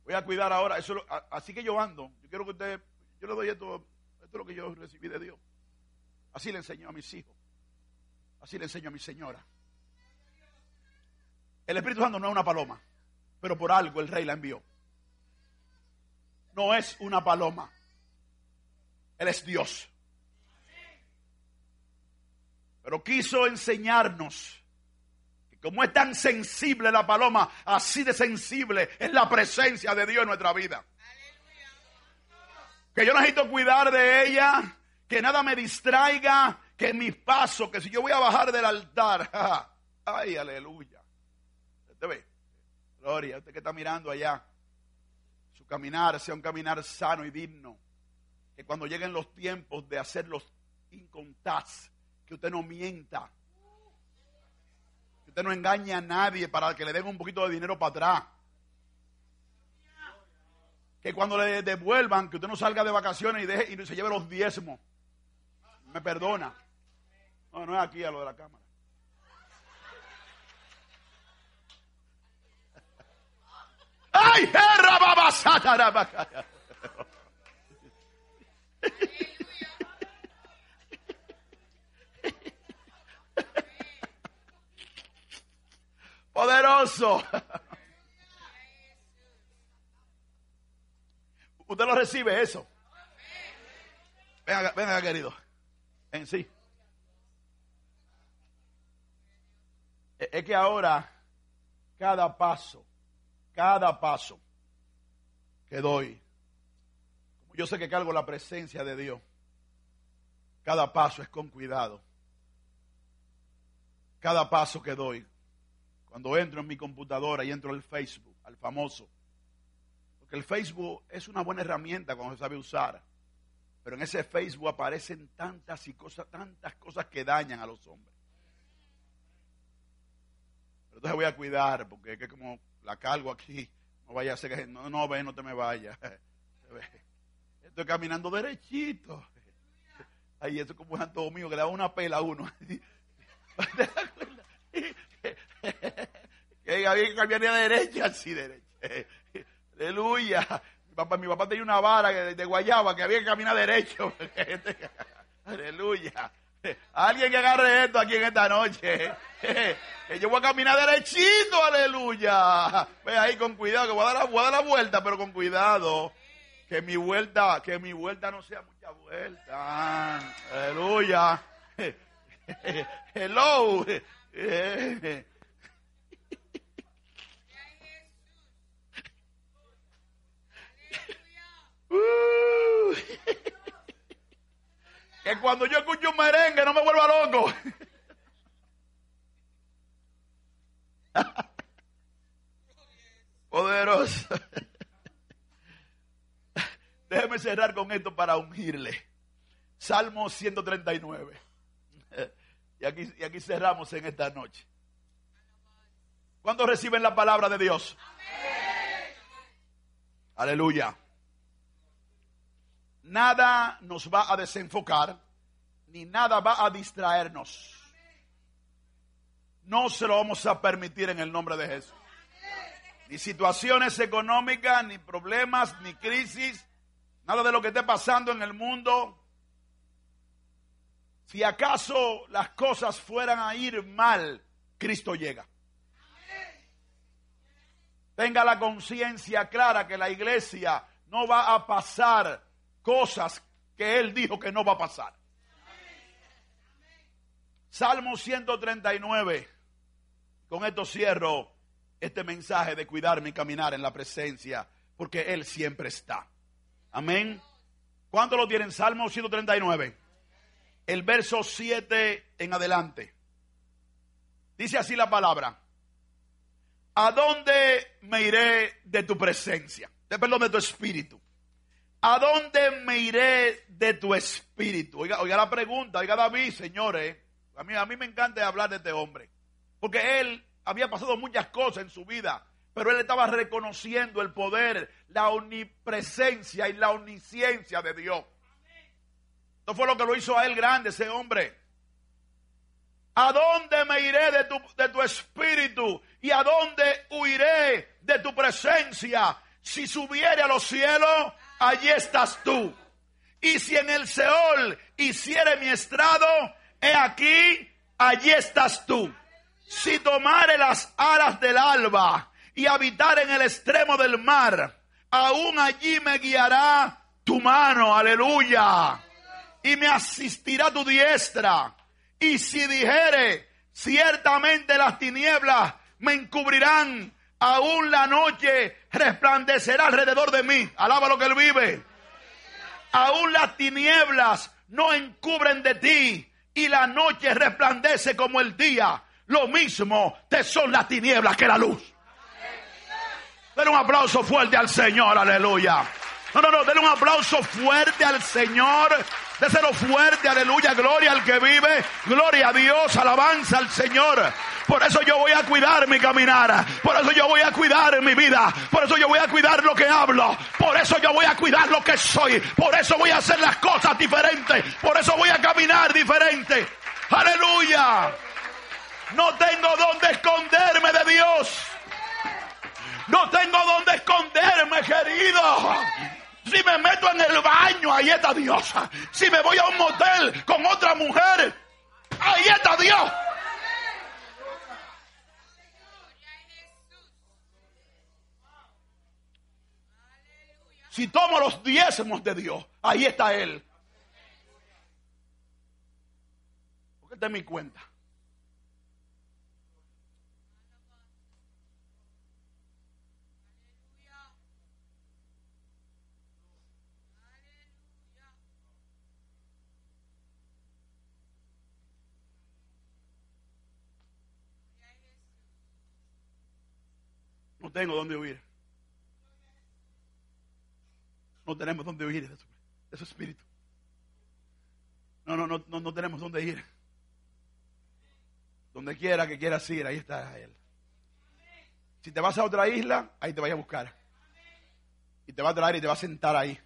Voy a cuidar ahora, eso, así que yo ando. Yo quiero que usted, yo le doy esto, esto es lo que yo recibí de Dios. Así le enseño a mis hijos. Así le enseño a mi señora. El Espíritu Santo no es una paloma, pero por algo el rey la envió. No es una paloma. Él es Dios. Pero quiso enseñarnos que como es tan sensible la paloma, así de sensible es la presencia de Dios en nuestra vida. Que yo necesito cuidar de ella, que nada me distraiga, que mis pasos, que si yo voy a bajar del altar, [laughs] ay, aleluya. ¿Usted ve? Gloria, usted que está mirando allá, su caminar sea un caminar sano y digno. Que cuando lleguen los tiempos de hacer los incontables que usted no mienta, que usted no engañe a nadie para que le den un poquito de dinero para atrás. Que cuando le devuelvan, que usted no salga de vacaciones y, deje, y se lleve los diezmos. Me perdona. No, no es aquí a lo de la cámara. ¡Ay, Poderoso. Usted lo recibe eso. Venga, venga querido. En sí. Eh, es que ahora cada paso cada paso que doy, como yo sé que cargo la presencia de Dios, cada paso es con cuidado. Cada paso que doy, cuando entro en mi computadora y entro al Facebook, al famoso, porque el Facebook es una buena herramienta cuando se sabe usar, pero en ese Facebook aparecen tantas y cosas, tantas cosas que dañan a los hombres. Pero entonces voy a cuidar, porque es como la cargo aquí, no vaya a ser que no, no ve, no te me vayas. [laughs] Estoy caminando derechito. Ay, eso es como un antojo mío que le da una pela a uno. [laughs] [laughs] que había que cambiar de derecha, así derecha. Aleluya. Mi papá, mi papá tenía una vara de, guayaba que había que caminar derecho. Aleluya. [laughs] Alguien que agarre esto aquí en esta noche. [laughs] Que yo voy a caminar derechito, aleluya. Ve ahí con cuidado, que voy a, dar la, voy a dar la vuelta, pero con cuidado. Que mi vuelta, que mi vuelta no sea mucha vuelta. Aleluya. [laughs] Hello. Uh. Que cuando yo escucho un merengue no me vuelva loco. [laughs] Poderoso. Déjeme cerrar con esto para ungirle. Salmo 139. Y aquí, y aquí cerramos en esta noche. ¿Cuándo reciben la palabra de Dios? Aleluya. Nada nos va a desenfocar, ni nada va a distraernos. No se lo vamos a permitir en el nombre de Jesús. Ni situaciones económicas, ni problemas, ni crisis, nada de lo que esté pasando en el mundo. Si acaso las cosas fueran a ir mal, Cristo llega. Tenga la conciencia clara que la iglesia no va a pasar cosas que Él dijo que no va a pasar. Salmo 139. Con esto cierro este mensaje de cuidarme y caminar en la presencia, porque Él siempre está. Amén. ¿Cuánto lo tienen? Salmo 139. El verso 7 en adelante. Dice así la palabra. ¿A dónde me iré de tu presencia? De perdón, de tu espíritu. ¿A dónde me iré de tu espíritu? Oiga, oiga la pregunta, oiga David, señores. A mí, a mí me encanta hablar de este hombre. Porque él había pasado muchas cosas en su vida, pero él estaba reconociendo el poder, la omnipresencia y la omnisciencia de Dios. Esto fue lo que lo hizo a él grande, ese hombre. ¿A dónde me iré de tu, de tu espíritu? ¿Y a dónde huiré de tu presencia? Si subiere a los cielos, allí estás tú. Y si en el Seol hiciere mi estrado, he aquí, allí estás tú. Si tomare las alas del alba y habitar en el extremo del mar, aún allí me guiará tu mano, aleluya. Y me asistirá tu diestra. Y si dijere, ciertamente las tinieblas me encubrirán, aún la noche resplandecerá alrededor de mí. Alaba lo que él vive. Aún las tinieblas no encubren de ti y la noche resplandece como el día. Lo mismo te son las tinieblas que la luz. Denle un aplauso fuerte al Señor, aleluya. No, no, no, denle un aplauso fuerte al Señor. Déselo fuerte, aleluya, gloria al que vive, gloria a Dios, alabanza al Señor. Por eso yo voy a cuidar mi caminar. Por eso yo voy a cuidar mi vida. Por eso yo voy a cuidar lo que hablo. Por eso yo voy a cuidar lo que soy. Por eso voy a hacer las cosas diferentes. Por eso voy a caminar diferente. Aleluya. No tengo donde esconderme de Dios. No tengo donde esconderme, querido. Si me meto en el baño, ahí está Dios. Si me voy a un motel con otra mujer, ahí está Dios. Si tomo los diezmos de Dios, ahí está Él. Porque esta es mi cuenta. Tengo dónde huir. No tenemos dónde huir de su, espíritu. No, no, no, no, no tenemos dónde ir. Donde quiera que quieras ir, ahí está Él. Si te vas a otra isla, ahí te vaya a buscar. Y te va a traer y te va a sentar ahí.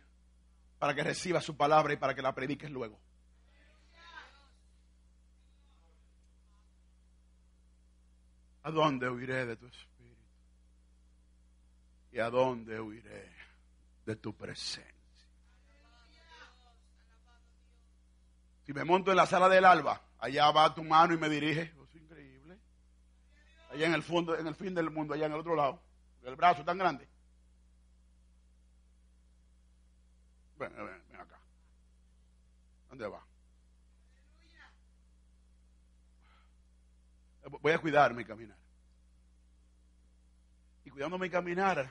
Para que recibas su palabra y para que la prediques luego. ¿A dónde huiré de tu espíritu? ¿Y a dónde huiré de tu presencia? Si me monto en la sala del alba, allá va tu mano y me dirige. Es increíble. Allá en el fondo, en el fin del mundo, allá en el otro lado. El brazo tan grande. Ven, ven, ven acá. ¿Dónde va? Voy a cuidar mi caminar. Y cuidando mi caminar,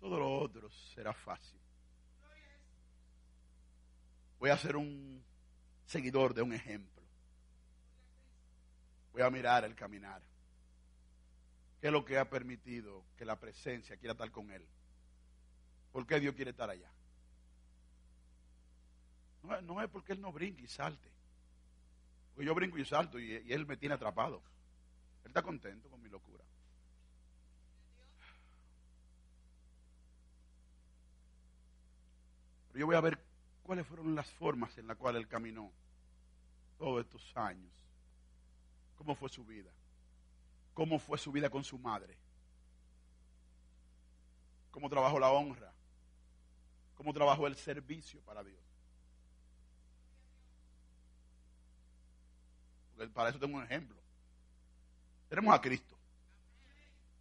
todo lo otro será fácil. Voy a ser un seguidor de un ejemplo. Voy a mirar el caminar. ¿Qué es lo que ha permitido que la presencia quiera estar con él? ¿Por qué Dios quiere estar allá? No, es porque él no brinque y salte. Porque yo brinco y salto y, y él me tiene atrapado. Él está contento con mi locura. Yo voy a ver cuáles fueron las formas en las cuales él caminó todos estos años. ¿Cómo fue su vida? ¿Cómo fue su vida con su madre? ¿Cómo trabajó la honra? ¿Cómo trabajó el servicio para Dios? Porque para eso tengo un ejemplo. Tenemos a Cristo,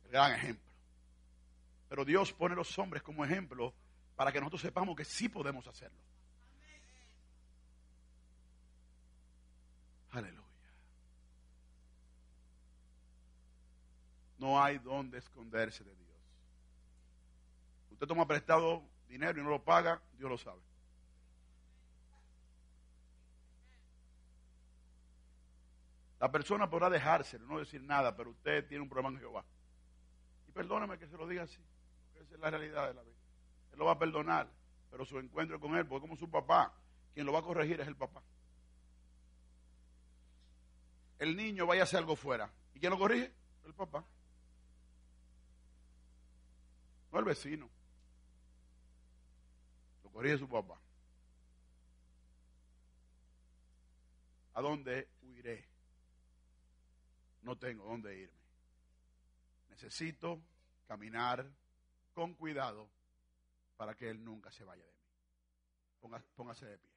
el gran ejemplo. Pero Dios pone a los hombres como ejemplo para que nosotros sepamos que sí podemos hacerlo. Aleluya. No hay donde esconderse de Dios. Usted toma prestado dinero y no lo paga, Dios lo sabe. La persona podrá dejárselo, no decir nada, pero usted tiene un problema en Jehová. Y perdóname que se lo diga así, porque esa es la realidad de la vida. Lo va a perdonar, pero su encuentro con él, porque como su papá, quien lo va a corregir es el papá. El niño vaya a hacer algo fuera. ¿Y quién lo corrige? El papá. No el vecino. Lo corrige su papá. ¿A dónde huiré? no tengo dónde irme. Necesito caminar con cuidado para que Él nunca se vaya de mí. póngase de pie.